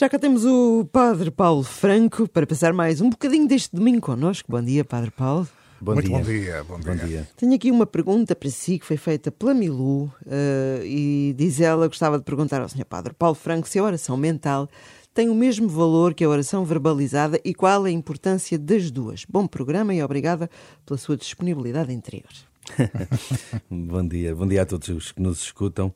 Já cá temos o Padre Paulo Franco para passar mais um bocadinho deste domingo connosco. Bom dia, Padre Paulo. Bom Muito dia. bom dia, bom dia. Bom dia. Tenho aqui uma pergunta para si que foi feita pela Milu eh, e diz ela gostava de perguntar ao Sr. Padre Paulo Franco se a oração mental tem o mesmo valor que a oração verbalizada e qual a importância das duas. Bom programa e obrigada pela sua disponibilidade interior. Bom dia. Bom dia a todos os que nos escutam.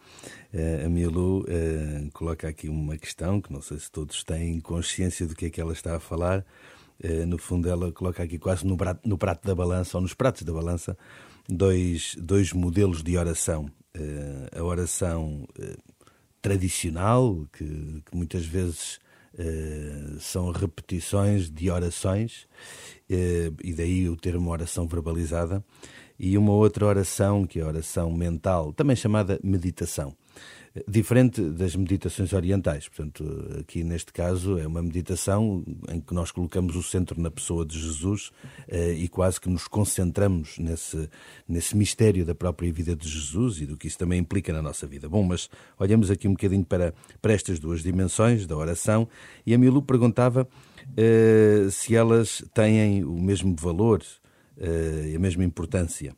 Eh, a Milu eh, coloca aqui uma questão que não sei se todos têm consciência do que é que ela está a falar. Eh, no fundo, ela coloca aqui quase no prato, no prato da balança, ou nos pratos da balança, dois, dois modelos de oração. A oração tradicional, que, que muitas vezes eh, são repetições de orações, eh, e daí o termo oração verbalizada, e uma outra oração, que é a oração mental, também chamada meditação. Eh, Diferente das meditações orientais, portanto, aqui neste caso é uma meditação em que nós colocamos o centro na pessoa de Jesus eh, e quase que nos concentramos nesse, nesse mistério da própria vida de Jesus e do que isso também implica na nossa vida. Bom, mas olhamos aqui um bocadinho para, para estas duas dimensões da oração e a Milu perguntava eh, se elas têm o mesmo valor e a mesma importância.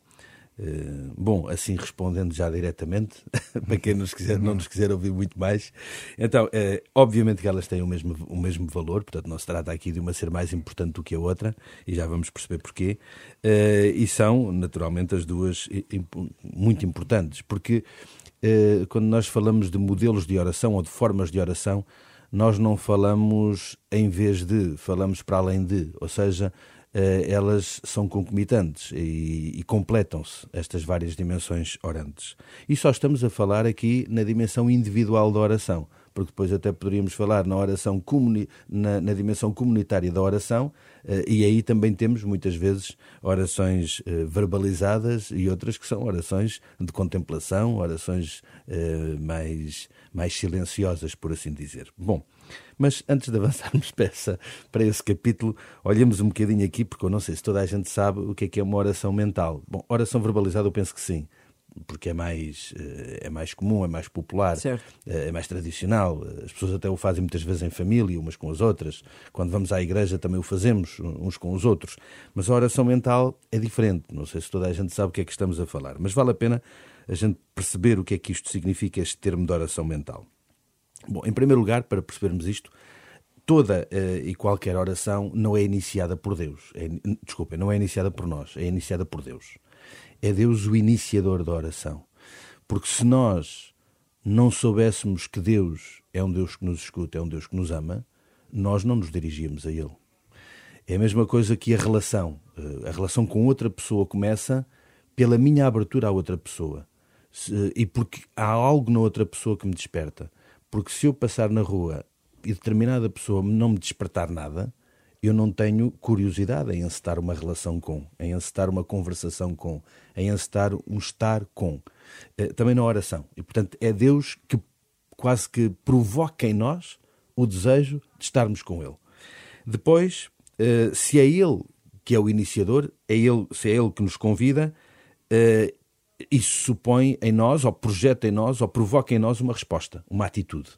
Eh, bom, assim respondendo já diretamente, para quem nos quiser, não nos quiser ouvir muito mais, então, eh, obviamente que elas têm o mesmo, o mesmo valor, portanto, não se trata aqui de uma ser mais importante do que a outra, e já vamos perceber porquê, eh, e são, naturalmente, as duas muito importantes, porque quando nós falamos de modelos de oração ou de formas de oração, nós não falamos em vez de, falamos para além de, ou seja, elas são concomitantes e, e completam-se estas várias dimensões orantes. E só estamos a falar aqui na dimensão individual da oração, porque depois até poderíamos falar na oração na, na dimensão comunitária da oração, eh, e aí também temos muitas vezes orações eh, verbalizadas e outras que são orações de contemplação, orações eh, mais, mais silenciosas, por assim dizer. Bom, mas antes de avançarmos essa, para esse capítulo, olhemos um bocadinho aqui, porque eu não sei se toda a gente sabe o que é que é uma oração mental. Bom, oração verbalizada eu penso que sim, porque é mais, eh, é mais comum, é mais popular, Certo. eh, é mais tradicional. As pessoas até o fazem muitas vezes em família, umas com as outras. Quando vamos à igreja também o fazemos uns com os outros. Mas a oração mental é diferente. Não sei se toda a gente sabe o que é que estamos a falar, mas vale a pena a gente perceber o que é que isto significa, este termo de oração mental. Bom, em primeiro lugar, para percebermos isto, toda eh, e qualquer oração não é iniciada por Deus. É, desculpa, não é iniciada por nós, é iniciada por Deus. É Deus o iniciador da oração. Porque se nós não soubéssemos que Deus é um Deus que nos escuta, é um Deus que nos ama, nós não nos dirigíamos a Ele. É a mesma coisa que a relação. Eh, A relação com outra pessoa começa pela minha abertura à outra pessoa. E porque há algo na outra pessoa que me desperta. Porque se eu passar na rua e determinada pessoa não me despertar nada, eu não tenho curiosidade em encetar uma relação com, em encetar uma conversação com, em encetar um estar com. Eh, Também na oração. E, portanto, é Deus que quase que provoca em nós o desejo de estarmos com Ele. Depois, eh, se é Ele que é o iniciador, é ele, se é Ele que nos convida, eh, isso supõe em nós, ou projeta em nós, ou provoca em nós uma resposta, uma atitude.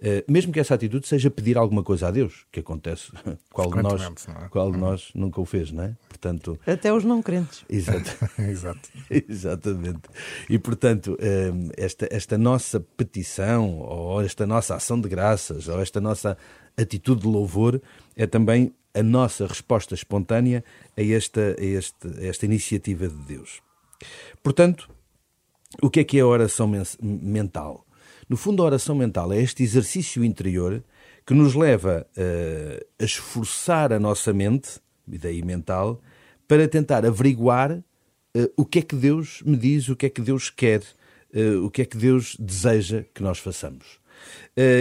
Eh, mesmo que essa atitude seja pedir alguma coisa a Deus, que acontece, qual de nós, é? qual de nós nunca o fez, não é? Portanto, Até os não crentes. exato. Exato. Exatamente. E, portanto, hum, esta, esta nossa petição, ou esta nossa ação de graças, ou esta nossa atitude de louvor, é também a nossa resposta espontânea a esta, a este, a esta iniciativa de Deus. Portanto, o que é que é a oração men- mental? No fundo, a oração mental é este exercício interior que nos leva eh, a esforçar a nossa mente, daí mental, para tentar averiguar eh, o que é que Deus me diz, o que é que Deus quer, eh, o que é que Deus deseja que nós façamos.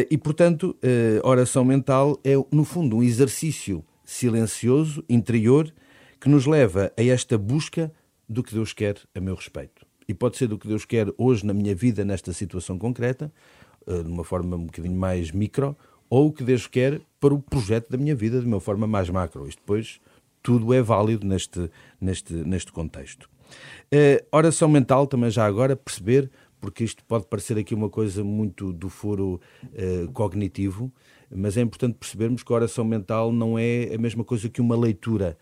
E, portanto, a oração mental é, no fundo, um exercício silencioso, interior, que nos leva a esta busca do que Deus quer a meu respeito. E pode ser do que Deus quer hoje na minha vida, nesta situação concreta, eh, de uma forma um bocadinho mais micro, ou o que Deus quer para o projeto da minha vida de uma forma mais macro. Isto depois tudo é válido neste, neste, neste contexto. Eh, oração mental, também já agora, perceber, porque isto pode parecer aqui uma coisa muito do foro eh, cognitivo, mas é importante percebermos que a oração mental não é a mesma coisa que uma leitura,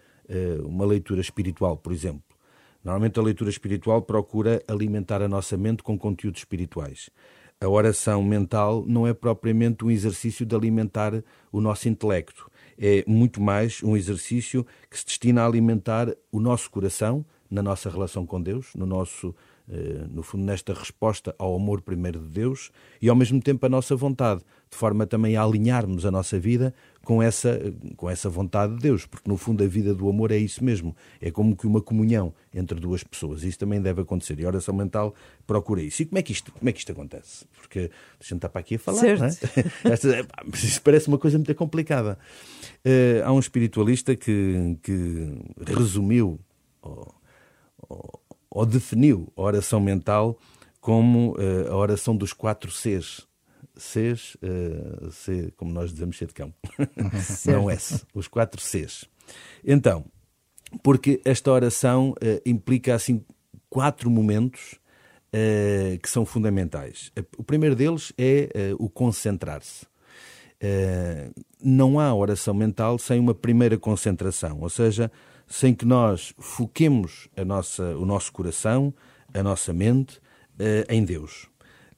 uma leitura espiritual, por exemplo. Normalmente a leitura espiritual procura alimentar a nossa mente com conteúdos espirituais. A oração mental não é propriamente um exercício de alimentar o nosso intelecto. É muito mais um exercício que se destina a alimentar o nosso coração na nossa relação com Deus, no nosso eh, no fundo, nesta resposta ao amor primeiro de Deus e, ao mesmo tempo, a nossa vontade, de forma também a alinharmos a nossa vida com essa, com essa vontade de Deus, porque, no fundo, a vida do amor é isso mesmo. É como que uma comunhão entre duas pessoas. Isso também deve acontecer. E a oração mental procura isso. E como é que isto, como é que isto acontece? Porque a gente está para aqui a falar, certo. não é? Esta, isso parece uma coisa muito complicada. Uh, há um espiritualista que, que resumiu ou definiu a oração mental como uh, a oração dos quatro Cs. Cs, uh, C, como nós dizemos, C de cão. Não S. Os quatro Cs. Então, porque esta oração uh, implica assim quatro momentos uh, que são fundamentais. O primeiro deles é o concentrar-se. não há oração mental sem uma primeira concentração, ou seja, sem que nós foquemos a nossa, o nosso coração, a nossa mente em Deus.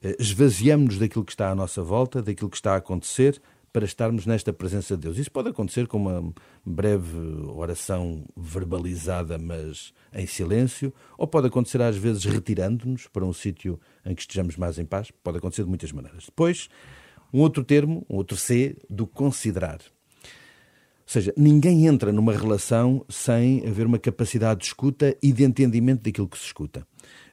Uh, Esvaziamos-nos daquilo que está à nossa volta, daquilo que está a acontecer, para estarmos nesta presença de Deus. Isso pode acontecer com uma breve oração verbalizada, mas em silêncio, ou pode acontecer às vezes retirando-nos para um sítio em que estejamos mais em paz. Pode acontecer de muitas maneiras. Depois, um outro termo, um outro C, do considerar. Ou seja, ninguém entra numa relação sem haver uma capacidade de escuta e de entendimento daquilo que se escuta.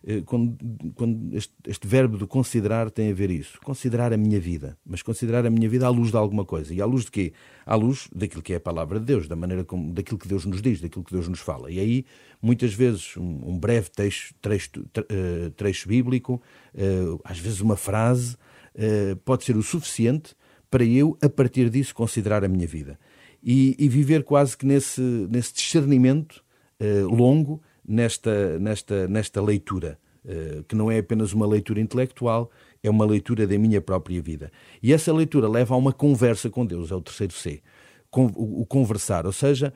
Eh, quando, quando este, este, verbo de considerar tem a ver isso. Considerar a minha vida. Mas considerar a minha vida à luz de alguma coisa. E à luz de quê? À luz daquilo que é a palavra de Deus, da maneira como, daquilo que Deus nos diz, daquilo que Deus nos fala. E aí, muitas vezes, um, um breve texto, trecho, uh, trecho bíblico, uh, às vezes uma frase, pode ser o suficiente para eu, a partir disso, considerar a minha vida e, e viver quase que nesse, nesse discernimento longo nesta, nesta, nesta leitura, uh, que não é apenas uma leitura intelectual, é uma leitura da minha própria vida. E essa leitura leva a uma conversa com Deus, é o terceiro C. o, conversar, ou seja,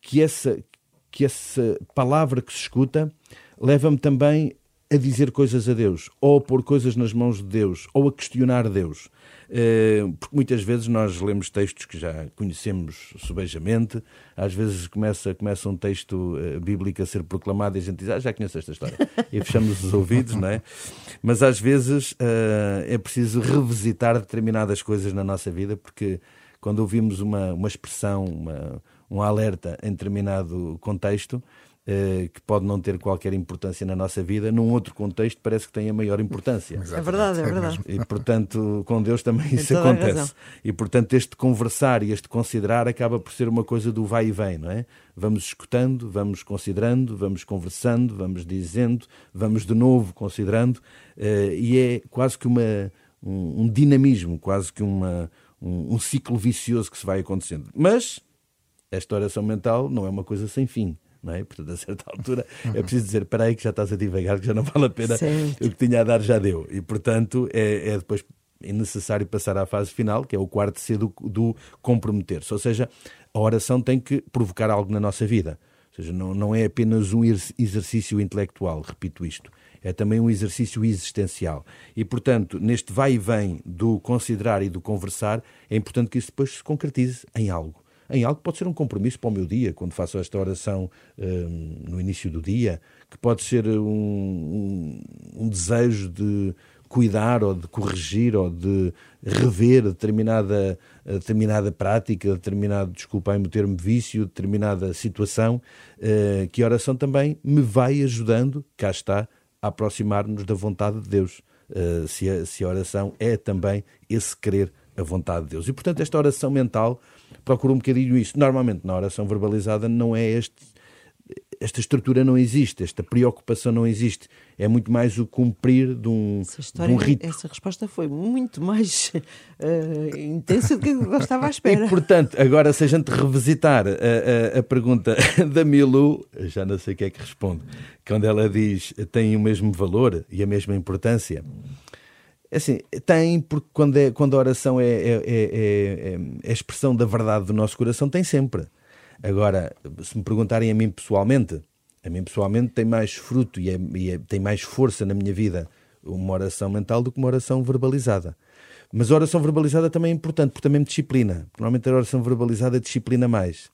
que, essa, que essa palavra que se escuta leva-me também a dizer coisas a Deus, ou a pôr coisas nas mãos de Deus, ou a questionar Deus. Eh, porque muitas vezes nós lemos textos que já conhecemos subejamente, às vezes começa, começa um texto eh, bíblico a ser proclamado e a gente diz, ah, já conheço esta história, e fechamos os ouvidos, não é? Mas às vezes eh, é preciso revisitar determinadas coisas na nossa vida, porque quando ouvimos uma, uma expressão, uma, um alerta em determinado contexto, que pode não ter qualquer importância na nossa vida, num outro contexto parece que tem a maior importância. É verdade, é verdade. E portanto, com Deus também isso acontece. E portanto, este conversar e este considerar acaba por ser uma coisa do vai e vem, não é? Vamos escutando, vamos considerando, vamos conversando, vamos dizendo, vamos de novo considerando, eh, e é quase que uma, um, um dinamismo, quase que uma, um, um ciclo vicioso que se vai acontecendo. Mas esta oração mental não é uma coisa sem fim não é? Portanto, a certa altura é preciso dizer: espera aí, que já estás a divagar, que já não vale a pena, certo. o que tinha a dar já deu. E, portanto, é, é depois é necessário passar à fase final, que é o quarto C do, do comprometer-se. Ou seja, a oração tem que provocar algo na nossa vida. Ou seja, não, não é apenas um exercício intelectual, repito isto, é também um exercício existencial. E, portanto, neste vai e vem do considerar e do conversar, é importante que isso depois se concretize em algo em algo que pode ser um compromisso para o meu dia, quando faço esta oração um, no início do dia, que pode ser um, um, um desejo de cuidar ou de corrigir ou de rever determinada, determinada prática, determinado, desculpem-me o termo, vício, determinada situação, uh, que a oração também me vai ajudando, cá está, a aproximar-nos da vontade de Deus. Uh, se, a, se a oração é também esse querer a vontade de Deus. E, portanto, esta oração mental procura um bocadinho isso. Normalmente, na oração verbalizada, não é este. Esta estrutura não existe, esta preocupação não existe. É muito mais o cumprir de um, essa história, de um rito. Essa resposta foi muito mais uh, intensa do que eu estava à espera. E, portanto, agora, se a gente revisitar a, a, a pergunta da Milu, já não sei o que é que responde, quando ela diz tem o mesmo valor e a mesma importância, Assim, tem, porque quando, é, quando a oração é, é, é, é, expressão da verdade do nosso coração, tem sempre. Agora, se me perguntarem a mim pessoalmente, a mim pessoalmente tem mais fruto e, e tem mais força na minha vida uma oração mental do que uma oração verbalizada. Mas a oração verbalizada também é importante, porque também me disciplina. Normalmente a oração verbalizada disciplina mais.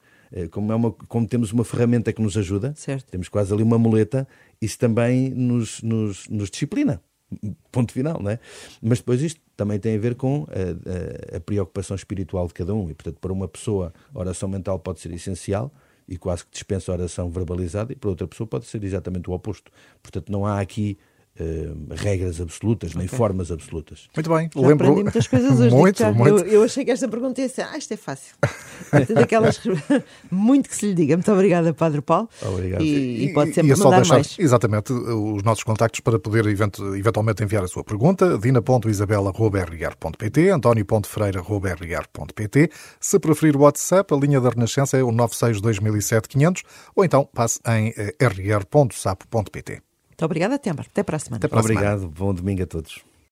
Como, é uma, como temos uma ferramenta que nos ajuda, certo. temos quase ali uma muleta, isso também nos, nos, nos disciplina ponto final, não é? Mas depois isto também tem a ver com a, a, a, preocupação espiritual de cada um e, portanto, para uma pessoa a oração mental pode ser essencial e quase que dispensa a oração verbalizada e para outra pessoa pode ser exatamente o oposto. Portanto, não há aqui Uh, regras absolutas, okay. nem formas absolutas. Muito bem, já lembro. Aprendi muitas coisas hoje. muito, muito. Eu, eu, achei que esta pergunta ia ser, ah, isto é fácil. Daquelas muito que se lhe diga. Muito obrigada, Padre Paulo. Obrigado. E, e pode sempre e mandar deixar, mais. Exatamente, os nossos contactos para poder eventualmente enviar a sua pergunta. dina.isabela.rr.pt antonio.ferreira.rr.pt Se preferir o WhatsApp, a linha da Renascença é o 96 2007 500 ou então passe em eh, rr.sapo.pt. Muito obrigada, Tembar. Até para a semana. Até para a Obrigado. Semana. Bom domingo a todos.